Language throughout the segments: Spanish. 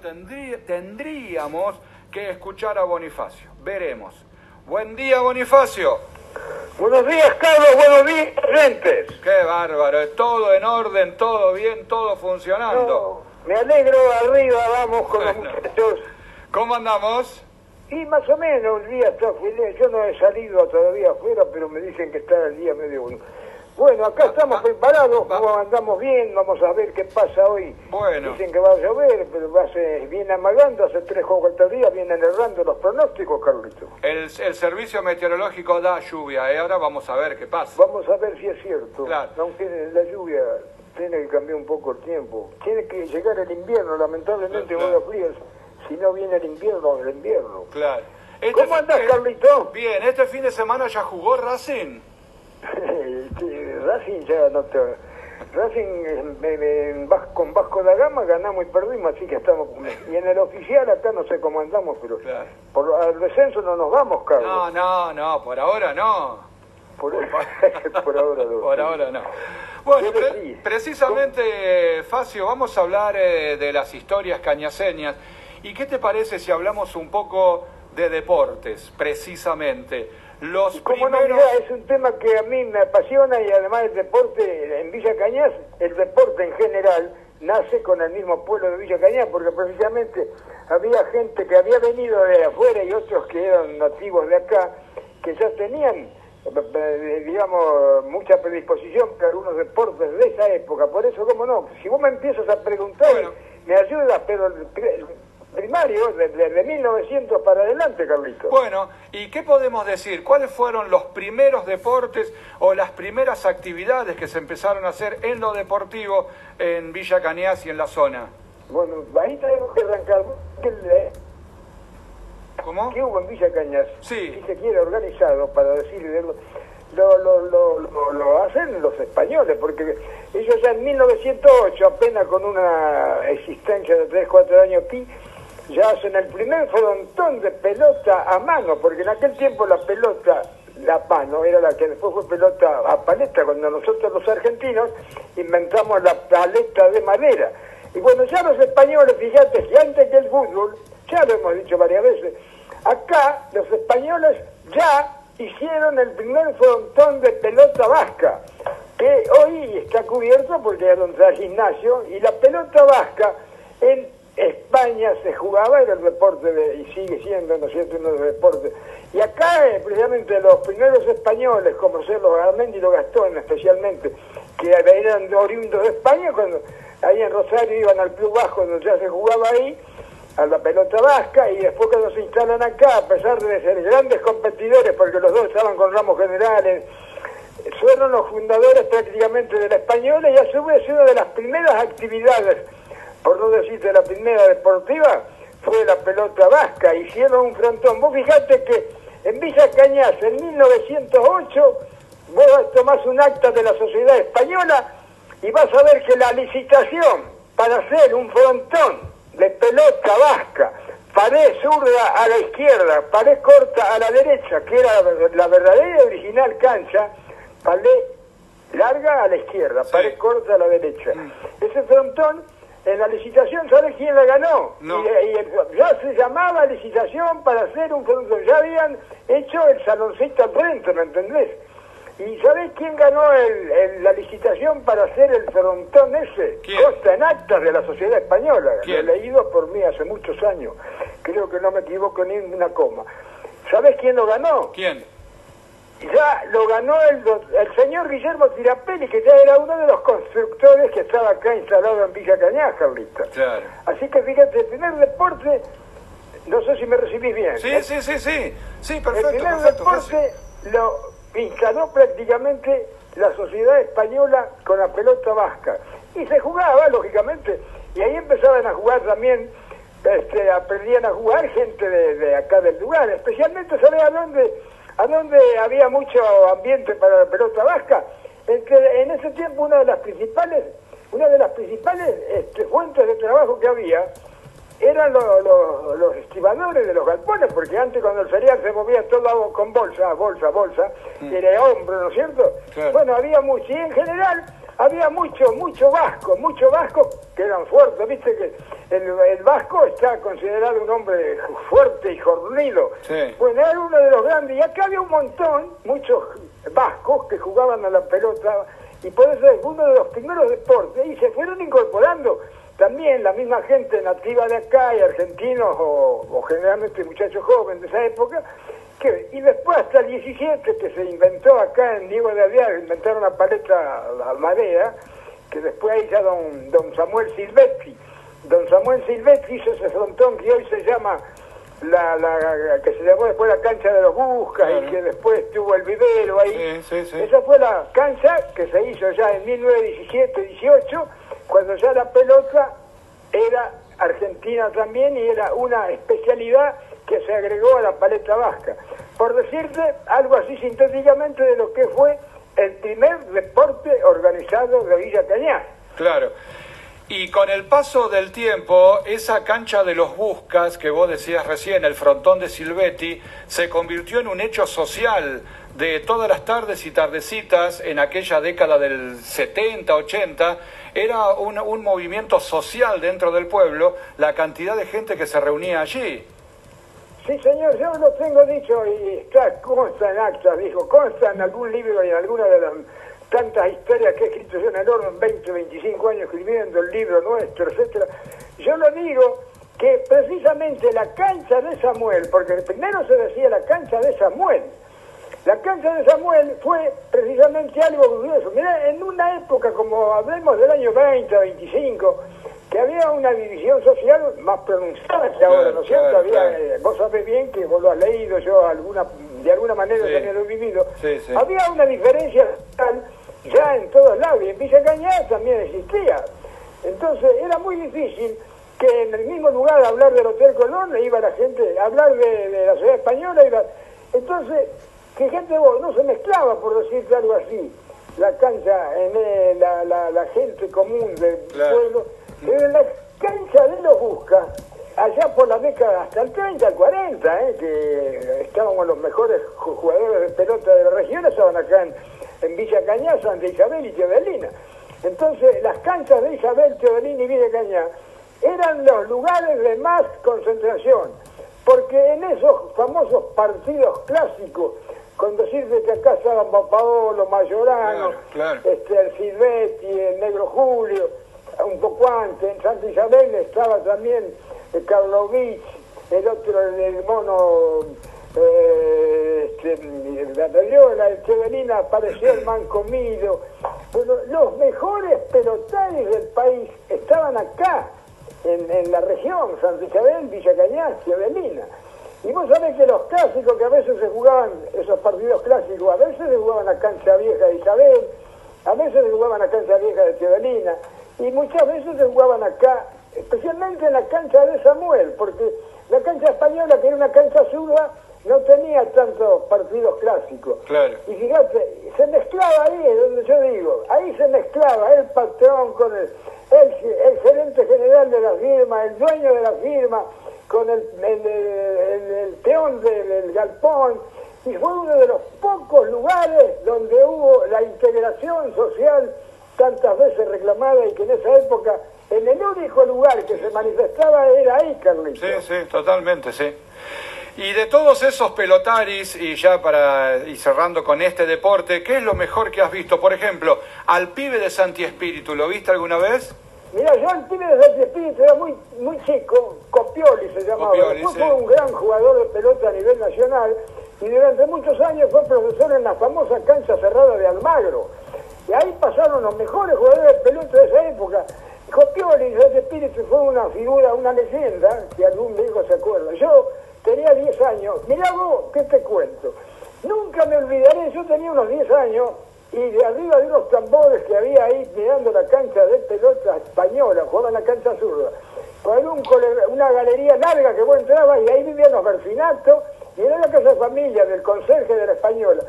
tendríamos que escuchar a Bonifacio. Veremos. Buen día, Bonifacio. Buenos días, Carlos. Buenos días, gentes. Qué bárbaro. Todo en orden, todo bien, todo funcionando. me alegro. Arriba vamos con los muchachos. ¿Cómo andamos? Y más o menos el día está Yo no he salido todavía afuera, pero me dicen que está el día medio bueno. Bueno, acá estamos preparados, andamos bien, vamos a ver qué pasa hoy. Bueno. Dicen que va a llover, pero va a ser, viene amagando, hace tres o cuatro días vienen errando los pronósticos, Carlito. El, el servicio meteorológico da lluvia, ¿eh? ahora vamos a ver qué pasa. Vamos a ver si es cierto. Claro. Aunque la lluvia tiene que cambiar un poco el tiempo. Tiene que llegar el invierno, lamentablemente claro. a fríos. Si no viene el invierno, el invierno. Claro. Este ¿Cómo andás, Carlito? Bien, este fin de semana ya jugó Racing. Racing ya no te... Racing con Vasco da Gama ganamos y perdimos, así que estamos... Y en el oficial acá no sé cómo andamos, pero por al descenso no nos vamos, Carlos. No, no, no, por ahora no. Por, ahora no. Por ahora no. Bueno, precisamente, Facio, vamos a hablar eh, de las historias cañaseñas. ¿Y qué te parece si hablamos un poco de deportes, precisamente? Los Como primeros... es un tema que a mí me apasiona y además el deporte en Villa Cañas, el deporte en general, nace con el mismo pueblo de Villa Cañas, porque precisamente había gente que había venido de afuera y otros que eran nativos de acá, que ya tenían, eh, digamos, mucha predisposición para algunos deportes de esa época. Por eso, ¿cómo no? Si vos me empiezas a preguntar, me ayudas, pero primario desde, 1900 para adelante, Carlito. Bueno, ¿y qué podemos decir? ¿Cuáles fueron los primeros deportes o las primeras actividades que se empezaron a hacer en lo deportivo en Villa Cañas y en la zona? Bueno, ahí tenemos que arrancar. ¿Cómo? ¿Qué hubo en Villa Cañas? Sí. Si se quiere organizado para decir lo, lo, lo, lo, hacen los españoles, porque ellos ya en 1908, apenas con una existencia de 3, 4 años aquí, ya hacen el primer frontón de pelota a mano, porque en aquel tiempo la pelota, la mano, era la que después fue pelota a paleta, cuando nosotros los argentinos inventamos la paleta de madera. Y bueno, ya los españoles, fíjate que antes que el fútbol, ya lo hemos dicho varias veces, acá los españoles ya hicieron el primer frontón de pelota vasca, que hoy está cubierto porque era un gimnasio, y la pelota vasca en España se jugaba, era el deporte de, y sigue siendo, ¿no es cierto?, uno de los deportes. Y acá, eh, precisamente, los primeros españoles, como ser los Garmendi y los Gastón especialmente, que eran oriundos de España, cuando ahí en Rosario iban al Club Bajo, donde ya se jugaba ahí, a la pelota vasca, y después cuando se instalan acá, a pesar de ser grandes competidores, porque los dos estaban con ramos generales, fueron los fundadores prácticamente de la española y a su vez una de las primeras actividades por no decirte la primera deportiva, fue la pelota vasca, hicieron un frontón. Vos fijate que en Villa Cañas, en 1908, vos tomás un acta de la sociedad española y vas a ver que la licitación para hacer un frontón de pelota vasca, pared zurda a la izquierda, pared corta a la derecha, que era la verdadera original cancha, pared larga a la izquierda, pared corta a la derecha. Mm. Ese frontón en la licitación, ¿sabes quién la ganó? Y, ya se llamaba licitación para hacer un frontón, ya habían hecho el saloncito al frente, ¿me entendés? ¿Y sabés quién ganó la licitación para hacer el frontón ese? ¿Quién? Costa en actas de la sociedad española, lo he leído por mí hace muchos años, creo que no me equivoco ni una coma. ¿Sabés quién lo ganó? ¿Quién? Ya lo ganó el, el señor Guillermo Tirapelli, que ya era uno de los constructores que estaba acá instalado en Villa Cañaja ahorita. Claro. Así que fíjate, el primer deporte, no sé si me recibís bien. Sí, ¿eh? sí, sí, sí, sí, perfecto. El primer perfecto, deporte lo instaló prácticamente la sociedad española con la pelota vasca. Y se jugaba, lógicamente, y ahí empezaban a jugar también, este, aprendían a jugar gente de, de acá del lugar, especialmente, ¿sabés a dónde? A donde había mucho ambiente para la pelota vasca. en ese tiempo una de las principales, una de las principales este, fuentes de trabajo que había eran los estibadores de los galpones, porque antes cuando el cereal se movía todo con bolsa, bolsa, bolsa, mm. era hombro, ¿no es cierto? Bueno, había mucho, y en general había mucho, mucho vasco, mucho vasco que eran fuertes, viste que el, vasco está considerado un hombre fuerte y jornido. Bueno, era uno de los grandes, y acá había un montón, muchos vascos que jugaban a la pelota, y por eso es uno de los primeros deportes, y se fueron incorporando también la misma gente nativa de acá y argentinos o, generalmente muchachos jóvenes de esa época, y después hasta el 17 que se inventó acá en Diego de Aviar, inventaron la paleta la madera, que después ahí ya don, don Samuel Silvestri, don Samuel Silvestri hizo ese frontón que hoy se llama la, la, que se llamó después la cancha de los Buscas y que después tuvo el vivero ahí. Esa fue la cancha que se hizo ya en 1917-18 cuando ya la pelota era argentina también y era una especialidad que se agregó a la paleta vasca. Por decirte algo así sintéticamente de lo que fue el primer deporte organizado de Villa Cañar. Claro. Y con el paso del tiempo, esa cancha de los Buscas, que vos decías recién, el frontón de Silvetti, se convirtió en un hecho social de todas las tardes y tardecitas en aquella década del 70, 80, era un, un movimiento social dentro del pueblo, la cantidad de gente que se reunía allí. Sí, señor, yo lo tengo dicho y está, consta en actas, dijo, consta en algún libro y en alguna de las tantas historias que he escrito yo en el orden, 20, 25 años escribiendo el libro nuestro, etcétera. Yo lo digo que precisamente la cancha de Samuel, porque primero se decía la cancha de Samuel, la cancha de Samuel fue precisamente algo curioso. Mira, en una época como hablemos del año 20, 25, que había una división social más pronunciada que ahora, ¿no es cierto? había, eh, vos sabés bien que vos lo has leído, yo alguna, de alguna manera también lo he vivido. había una diferencia social ya en todos lados, y en Villa Cañada también existía. Entonces era muy difícil que en el mismo lugar hablar del Hotel Colón iba la gente, hablar de, la ciudad española, iba... entonces, fíjate vos, no se mezclaba, por decirte algo así, la cancha, en la, la, gente común del pueblo, en la cancha de los Busca, allá por la década hasta el 30, el 40, eh, que estábamos los mejores jugadores de pelota de la región, estaban acá en en Villa Cañá de Isabel y Teodelina. Entonces, las canchas de Isabel, Teodelina y Villa Cañá eran los lugares de más concentración, porque en esos famosos partidos clásicos, con decirte que acá estaban Paolo, Mayorano, Este, el Silvetti, el Negro Julio, un poco antes, en Santa Isabel estaba también Karlovich, el otro, el mono eh, este, la Loyola, el Chevelina apareció el Mancomido. Bueno, los mejores pelotares del país estaban acá, en, la región, Santa Isabel, Villa Cañas, Chevelina. Y vos sabés que los clásicos que a veces se jugaban, esos partidos clásicos, a veces se jugaban a cancha vieja de Isabel, a veces se jugaban a cancha vieja de Chevelina, y muchas veces se jugaban acá, especialmente en la cancha de Samuel, porque la cancha española, que era una cancha zurda, no tenía tantos partidos clásicos. Y fíjate, se mezclaba ahí, es donde yo digo, ahí se mezclaba el patrón con el, el, gerente general de la firma, el dueño de la firma, con el, el, peón del galpón, y fue uno de los pocos lugares donde hubo la integración social tantas veces reclamada y que en esa época, en el único lugar que se manifestaba era ahí, Carlitos. Sí, sí, totalmente, sí. Y de todos esos pelotaris, y ya para ir cerrando con este deporte, ¿qué es lo mejor que has visto? Por ejemplo, al pibe de Santi Espíritu, ¿lo viste alguna vez? Mira, yo al pibe de Santi Espíritu era muy, muy chico, Copioli se llamaba. fue un gran jugador de pelota a nivel nacional y durante muchos años fue profesor en la famosa cancha cerrada de Almagro. Y ahí pasaron los mejores jugadores de pelota de esa época. Copioli de Espíritu fue una figura, una leyenda, que algún viejo se acuerda. Yo tenía 10 años. Mirá vos, ¿qué te cuento? Nunca me olvidaré, yo tenía unos 10 años y de arriba de unos tambores que había ahí mirando la cancha de pelota española, jugaba en la cancha zurda, con un una galería larga que vos entrabas y ahí vivían los Berfinato y era la casa de familia del conserje de la española.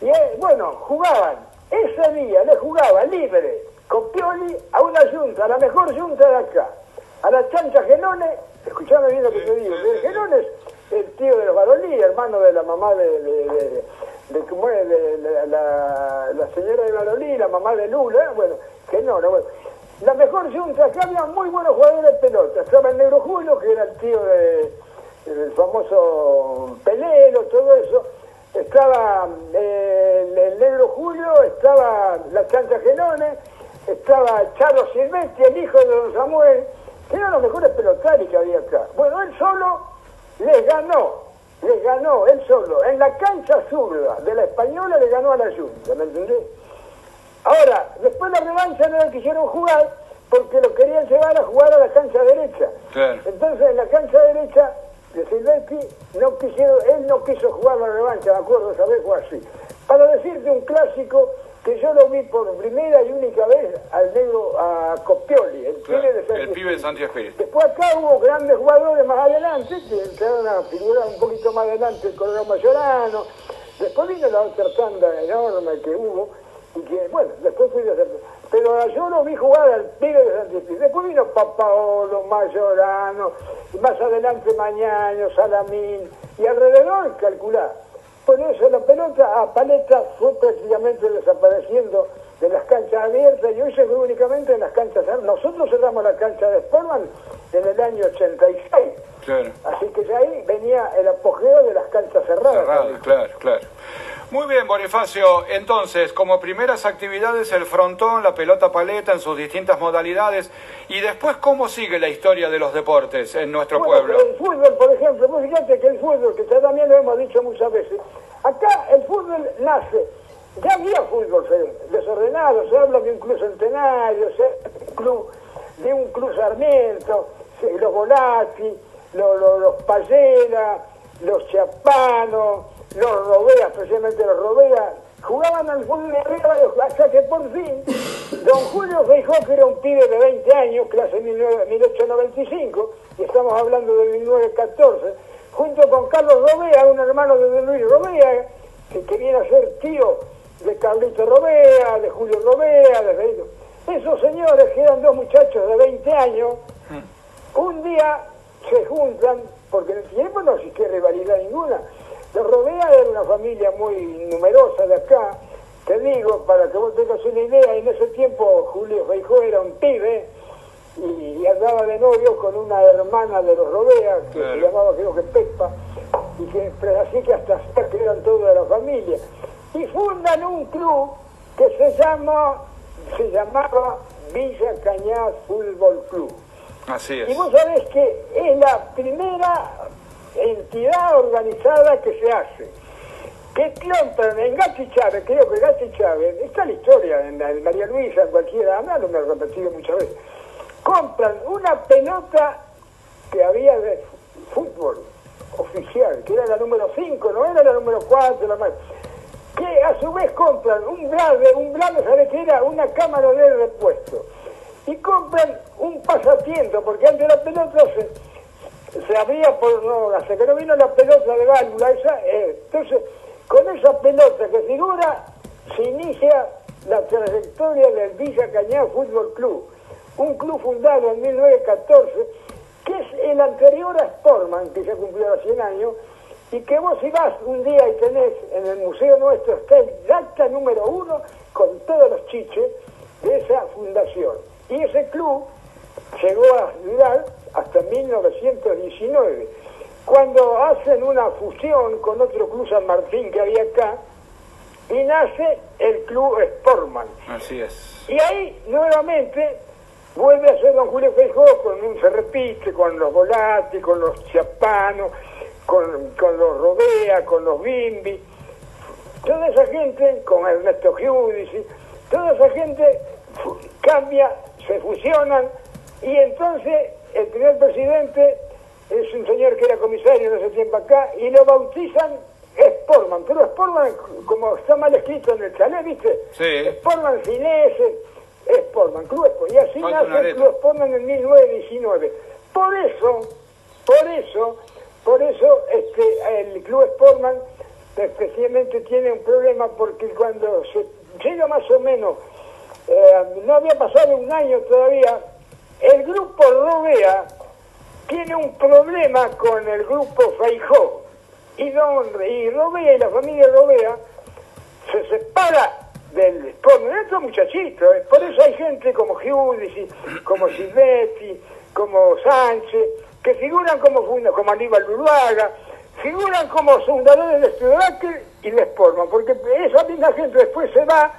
Y eh, bueno, jugaban, ese día le jugaba libre con Pioli a una yunta, a la mejor yunta de acá, a la chancha Genone, escuchame bien lo que te digo, Genones el tío de los Barolí, hermano de la mamá de, de, de, de, la, la, señora de Barolí, la mamá de Lula, bueno, no, bueno. La mejor junta, que había muy buenos jugadores de pelota. Estaba el Negro Julio, que era el tío de, del famoso Pelero, todo eso. Estaba eh, el, Negro Julio, estaba la Chancha Genones, estaba Charlo Silvestri, el hijo de don Samuel, que eran los mejores pelotari que había acá. Bueno, él solo les ganó, les ganó, él solo, en la cancha zurda de la Española le ganó a la Junta, ¿me entendés? Ahora, después la revancha no la quisieron jugar porque lo querían llevar a jugar a la cancha derecha. Entonces en la cancha derecha de Silvestri no quisieron, él no quiso jugar la revancha, me acuerdo, esa vez fue así. Para decirte un clásico que yo lo vi por primera y única vez al negro, a Copioli, el, pibe, de el pibe de Santiago Después acá hubo grandes jugadores más adelante, que entraron a figurar un poquito más adelante el Colorado Mayorano. Después vino la otra tanda enorme que hubo, y que, bueno, después fui de. Pero yo no vi jugar al pibe de Santiago Después vino Papaolo, Mayorano, y más adelante Mañaño, Salamín, y alrededor calcular. Por eso la pelota a paleta fue prácticamente desapareciendo de las canchas abiertas y hoy se ve únicamente en las canchas cerradas. Nosotros cerramos la cancha de Sportman en el año 86. Claro. Así que ya ahí venía el apogeo de las canchas cerradas. Cerradas, claro, claro. Muy bien, Bonifacio. Entonces, como primeras actividades, el frontón, la pelota paleta en sus distintas modalidades. Y después, ¿cómo sigue la historia de los deportes en nuestro pueblo? El fútbol, por ejemplo, pues fíjate que el fútbol, que también lo hemos dicho muchas veces, acá el fútbol nace. Ya había fútbol desordenado, se habla de un club centenario, de un club Sarmiento, los Volati, los, los, los Payela, los Chapanos los Robea, especialmente los Robea, jugaban al fútbol de arriba hasta que por fin don Julio Feijó, que era un pibe de 20 años, clase 1895, y estamos hablando de 1914, junto con Carlos Robea, un hermano de Luis Robea, que quería ser tío de Carlito Robea, de Julio Robea, de Esos señores, que eran dos muchachos de 20 años, mm. un día se juntan, porque en el tiempo no existía rivalidad ninguna, los Robea era una familia muy numerosa de acá, te digo, para que vos tengas una idea, en ese tiempo Julio Feijó era un pibe y, andaba de novio con una hermana de los Robea, que se llamaba creo que Pepa, y que así que hasta que eran todos de la familia. Y fundan un club que se llama, se llamaba Villa Cañas Fútbol Club. Así es. Y vos sabés que es la primera entidad organizada que se hace. Que compran en Gatti Chávez, creo que Gatti Chávez, está la historia en, María Luisa, en cualquiera, lo me he repetido muchas veces, compran una pelota que había de fútbol oficial, que era la número 5, no era la número 4, la más que a su vez compran un grave, un grave, ¿sabe qué era? Una cámara de repuesto. Y compran un pasatiempo, porque antes la pelota se, se abría por no, que no vino la pelota de válvula esa, eh, entonces con esa pelota que figura se inicia la trayectoria del Villa Cañá Fútbol Club, un club fundado en 1914 que es el anterior a Sportman, que ya cumplió los 100 años, y que vos si vas un día y tenés en el museo nuestro, está el acta número uno con todos los chiches de esa fundación. Y ese club llegó a ayudar hasta 1919, cuando hacen una fusión con otro club San Martín que había acá, y nace el club Sportman. Así es. Y ahí nuevamente vuelve a ser don Julio Feijó, con un, se repite con los Volati, con los Chiapanos, con, con los Robea, con los Bimbi, toda esa gente, con Ernesto Giudici, toda esa gente cambia, se fusionan y entonces el primer presidente es un señor que era comisario en ese tiempo acá y lo bautizan Sportman, pero Sportman, como está mal escrito en el chalet, ¿viste? Sí. Sportman sin S, Sportman, Club Sportman. Y así nace el Club Sportman en 1919. Por eso, por eso, por eso este, el Club Sportman especialmente tiene un problema porque cuando se llega más o menos, eh, no había pasado un año todavía, el grupo Robea tiene un problema con el grupo Feijó. Y, don, y Robea y la familia Robea se separa del Sporting, estos muchachitos, ¿eh? por eso hay gente como Giudici, como Silvetti, como Sánchez, que figuran como, como Aníbal Uruaga, figuran como fundadores de Studebaker y de Sportman, porque esa misma gente después se va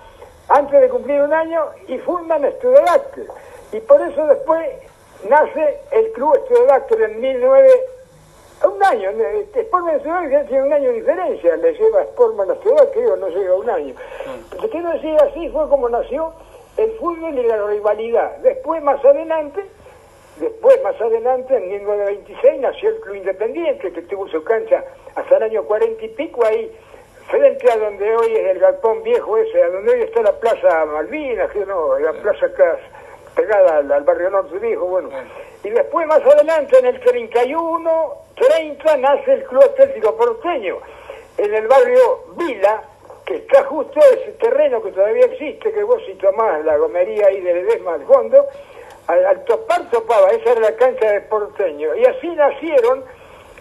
antes de cumplir un año y fundan Studebaker. Y por eso después nace el club Studebaker en 19... Un año, Sportman Studebaker tiene un año de diferencia, le lleva Sportman a Studebaker, no llega un año. Entonces, quiero decir, así fue como nació el fútbol y la rivalidad. Después, más adelante, Después, más adelante, en 1926, nació el Club Independiente, que tuvo su cancha hasta el año 40 y pico ahí, frente a donde hoy es el galpón viejo ese, a donde hoy está la Plaza Malvinas, que no, la plaza acá pegada al, barrio norte viejo, bueno. Y después, más adelante, en el 31, 30, nace el Club Atlético Porteño, en el barrio Vila, que está justo ese terreno que todavía existe, que vos si tomás la gomería ahí de Ledesma al fondo, al, topar topaba, esa era la cancha de porteño. Y así nacieron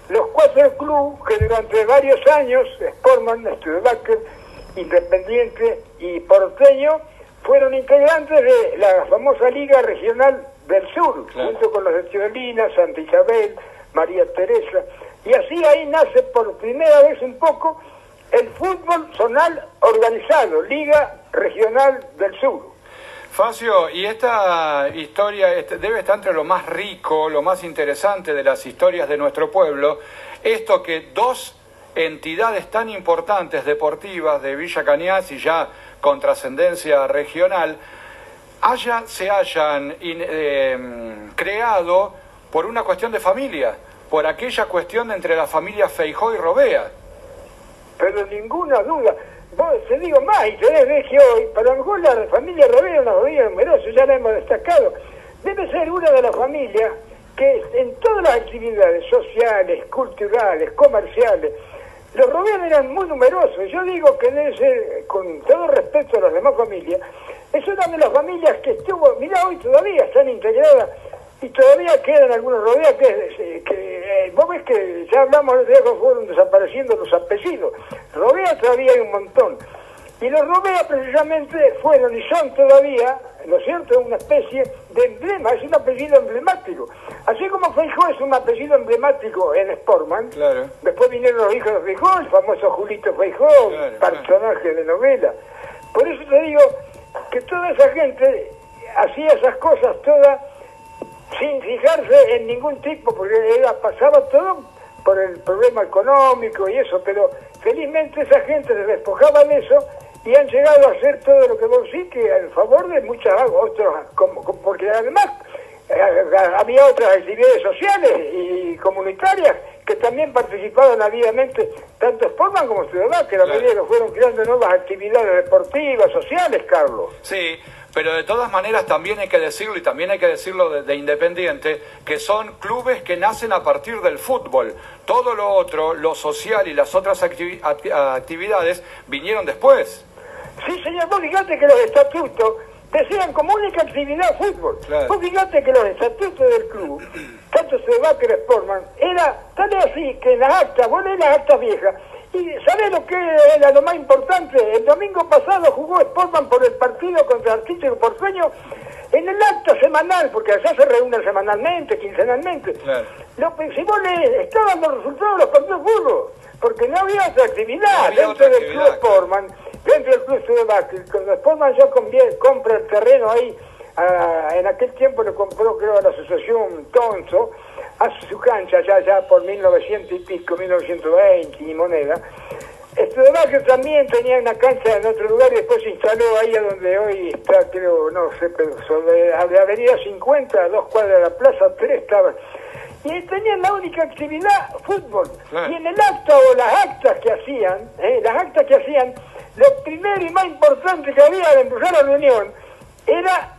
los cuatro clubes que durante varios años, Sportman, Studebaker, Independiente y Porteño, fueron integrantes de la famosa Liga Regional del Sur, junto con los de Ciudadina, Santa Isabel, María Teresa. Y así ahí nace por primera vez un poco el fútbol zonal organizado, Liga Regional del Sur. Facio, y esta historia este, debe estar entre lo más rico, lo más interesante de las historias de nuestro pueblo, esto que dos entidades tan importantes deportivas de Villa Cañas y ya con trascendencia regional, haya, se hayan em, creado por una cuestión de familia, por aquella cuestión entre la familia Feijó y Robea. Pero ninguna duda te digo más, y te que hoy, para lo mejor la familia Robea una familia numerosa, ya la hemos destacado, debe ser una de las familias que en todas las actividades sociales, culturales, comerciales, los Robea eran muy numerosos. Yo digo que debe ser, con todo respeto a las demás familias, es una de las familias que estuvo, mira, hoy todavía están integradas y todavía quedan algunos rodeos que, que eh, vos ves que ya hablamos de que fueron desapareciendo los apellidos. Robea todavía hay un montón. Y los Robea precisamente fueron y son todavía, ¿no es cierto?, una especie de emblema, es un apellido emblemático. Así como Feijó es un apellido emblemático en Sportman, claro. después vinieron los hijos de Feijó, el famoso Julito Feijó, personaje de novela. Por eso te digo que toda esa gente hacía esas cosas todas sin fijarse en ningún tipo, porque era, pasaba todo por el problema económico y eso, pero felizmente esa gente se despojaba de eso y han llegado a hacer todo lo que vos sí, que en favor de muchas otras, como, porque además eh, había otras actividades sociales y comunitarias que también participaban avidamente, tanto Sportman como Ciudadanos, que la mayoría fueron creando nuevas actividades deportivas, sociales, Carlos. Sí, pero de todas maneras también hay que decirlo, y también hay que decirlo de, Independiente, que son clubes que nacen a partir del fútbol. Todo lo otro, lo social y las otras actividades vinieron después. Sí, señor, vos fíjate que los estatutos decían como única actividad fútbol. Vos fíjate que los estatutos del club, tanto se va que Sportman, era tan así que en las actas, bueno, en las actas viejas, y ¿sabés lo que era lo más importante? El domingo pasado jugó Sportman por el partido contra Artístico Porteño en el acto semanal, porque allá se reúnen semanalmente, quincenalmente. Claro. Lo, si vos estaban los resultados de los partidos fútbol, porque no había otra actividad dentro del club Sportman, del club de básquet. Cuando Sportman ya compra el terreno ahí, en aquel tiempo lo compró creo a la asociación Tonso, hace su cancha ya, ya por 1900 y pico, 1920 y moneda. que también tenía una cancha en otro lugar y después se instaló ahí a donde hoy está, creo, no sé, pero sobre la avenida 50, dos cuadras de la plaza, tres estaban. Y tenían la única actividad, fútbol. Y en el acto o las actas que hacían, eh, las actas que hacían, lo primero y más importante que había de empezar la reunión era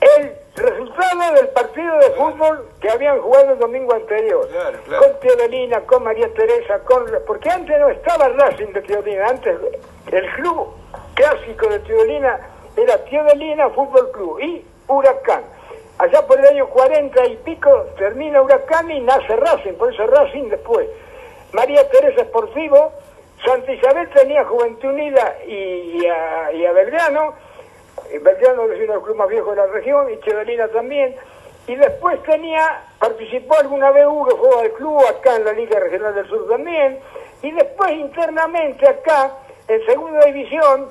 el resultado del partido de fútbol que habían jugado el domingo anterior. Con Teodolina, con María Teresa, con porque antes no estaba Racing de Teodolina, antes el club clásico de Teodolina era Teodolina Fútbol Club y Huracán. Allá por el año 40 y pico termina Huracán y nace Racing, por eso Racing después. María Teresa Esportivo, Santa Isabel tenía Juventud Unida y, a, y a Belgrano, Belgrano es uno de los clubes más viejos de la región, y Chevelina también, y después tenía, participó alguna vez Hugo, fue al club, acá en la Liga Regional del Sur también, y después internamente acá, en segunda división,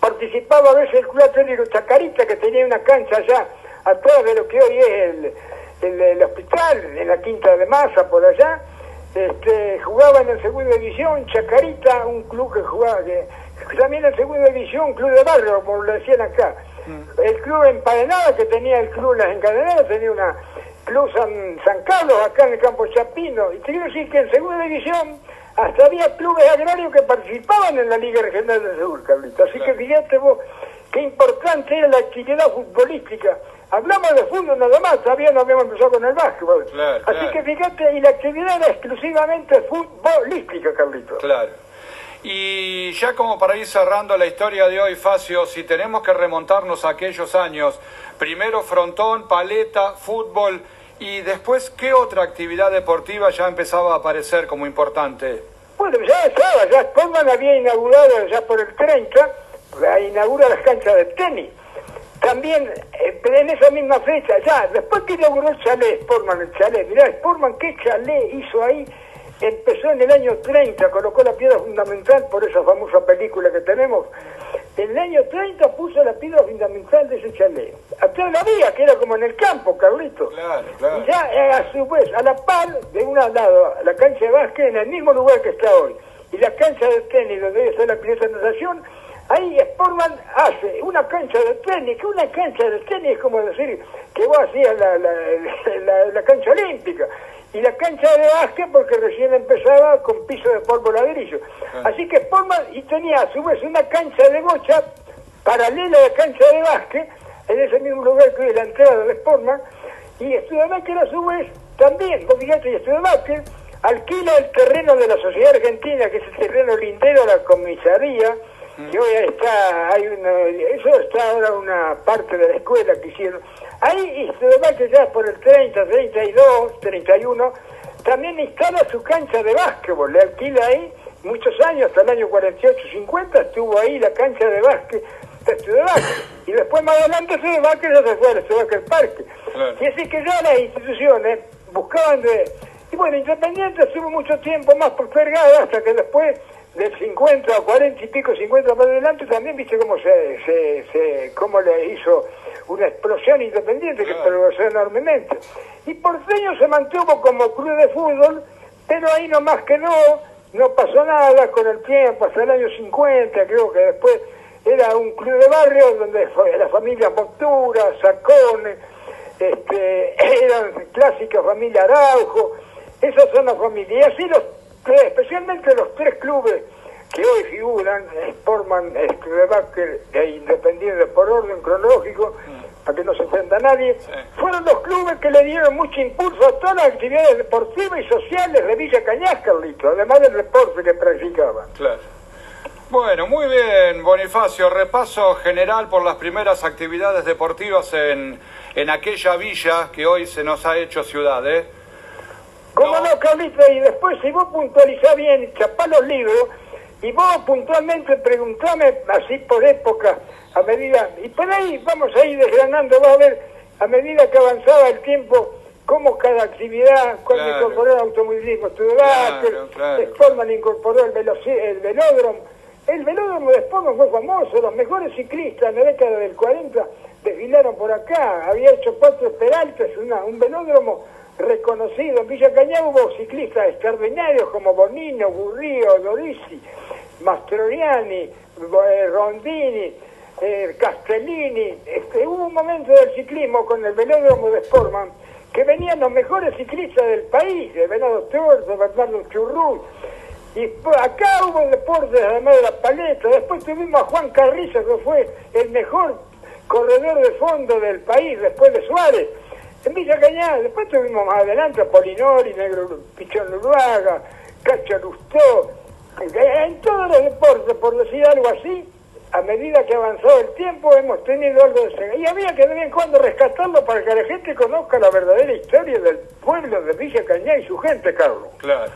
participaba a veces el Club Atlético Chacarita, que tenía una cancha allá atrás de lo que hoy es el, hospital, en la Quinta de Masa, por allá. Este, jugaba en segunda división, Chacarita, un club que jugaba, que, también en segunda división, club de barrio, como lo decían acá. Mm. El club Empadenada, que tenía el club Las Encadenadas, tenía una club San, San Carlos, acá en el campo Chapino. Y te quiero decir que en segunda división hasta había clubes agrarios que participaban en la Liga Regional del Sur, Carlito. Así que fíjate vos qué importante era la actividad futbolística. Hablamos de fútbol nada más, todavía no habíamos empezado con el básquetbol. Así que fíjate, y la actividad era exclusivamente futbolística, Carlito. Claro. Y ya como para ir cerrando la historia de hoy, Facio, si tenemos que remontarnos a aquellos años, primero frontón, paleta, fútbol, y después, ¿qué otra actividad deportiva ya empezaba a aparecer como importante? Bueno, ya estaba, ya Sportman había inaugurado ya por el 30, inaugura las canchas de tenis. También eh, en esa misma fecha, ya, después que inauguró el chalet, Sportman, el chalet, mirá, Sportman, ¿qué chalet hizo ahí? Empezó en el año 30, colocó la piedra fundamental por esa famosa película que tenemos. En el año 30 puso la piedra fundamental de ese chalet. Atrás la vía, que era como en el campo, Carlito. Claro, claro. Y ya eh, a su vez, a la par, de un lado, la cancha de básquet en el mismo lugar que está hoy, y la cancha de tenis donde debe estar la pileta de natación, ahí Sportman hace una cancha de tenis, que una cancha de tenis es como decir que vos hacías la, la cancha olímpica y la cancha de básquet porque recién empezaba con piso de polvo ladrillo. Ah. Así que Sportman y tenía a su vez una cancha de bocha paralela a la cancha de básquet, en ese mismo lugar que es la entrada de Sportman, y Estudiantes a su vez también, vos fíjate, y Estudiantes alquila el terreno de la Sociedad Argentina, que es el terreno lindero a la comisaría, y hoy está, hay una, eso está ahora una parte de la escuela que hicieron. Ahí se que ya por el 30, 32, 31, también instala su cancha de básquetbol, le alquila ahí muchos años, hasta el año 48, 50, estuvo ahí la cancha de básquet de Y después más adelante se ya se fue al el Parque. Y así que ya las instituciones buscaban de... Y bueno, Independiente estuvo mucho tiempo más postergada hasta que después del 50 a 40 y pico, 50 para adelante, también viste cómo se, se, se cómo le hizo una explosión independiente que progresó enormemente. Y Porteño se mantuvo como club de fútbol, pero ahí nomás que no, no pasó nada con el tiempo, hasta el año 50, creo que después era un club de barrio donde la familia Moctura, Sacones, este, eran clásicas familia Araujo, esas son las familias. Y así los especialmente los tres clubes que hoy figuran, Sportman, Studebaker e Independiente por orden cronológico, mm. para que no se ofenda nadie, fueron los clubes que le dieron mucho impulso a todas las actividades deportivas y sociales de Villa Cañas, Carlito, además del deporte que practicaban. Claro. Bueno, muy bien, Bonifacio. Repaso general por las primeras actividades deportivas en, en aquella villa que hoy se nos ha hecho ciudad, ¿eh? ¿Cómo no, Carlito? Y después, si vos puntualizás bien, chapá los libros, y vos puntualmente preguntame así por época, a medida, y por ahí vamos a ir desgranando, vas a ver, a medida que avanzaba el tiempo, cómo cada actividad, cuando incorporó el automovilismo, claro, Sportman incorporó el, el velódromo, el velódromo de Sportman fue famoso, los mejores ciclistas en la década del 40 desfilaron por acá, había hecho cuatro peraltes, una, un velódromo reconocido. En Villa hubo ciclistas extraordinarios como Bonino, Burrío, Lorisi, Mastroriani, eh, Rondini, eh, Castellini. Este, hubo un momento del ciclismo con el velódromo de Sportman que venían los mejores ciclistas del país, de Venado de Bernardo Churrú. Y acá hubo deportes además de la paleta. Después tuvimos a Juan Carrizo, que fue el mejor corredor de fondo del país después de Suárez en Villa Cañada. Después tuvimos más adelante a Polinori, Negro Pichón Uruaga, Cacho Lustó, en todos los deportes, por decir algo así, a medida que avanzó el tiempo hemos tenido algo de. Y había que de vez en cuando rescatarlo para que la gente conozca la verdadera historia del pueblo de Villa Cañada y su gente, Carlos. Claro.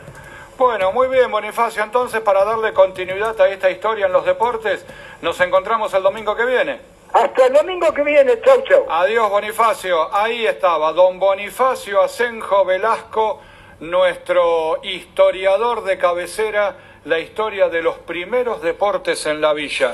Bueno, muy bien, Bonifacio. Entonces, para darle continuidad a esta historia en los deportes, nos encontramos el domingo que viene. Hasta el domingo que viene, chau, chau. Adiós, Bonifacio. Ahí estaba, don Bonifacio Asenjo Velasco, nuestro historiador de cabecera, la historia de los primeros deportes en la villa.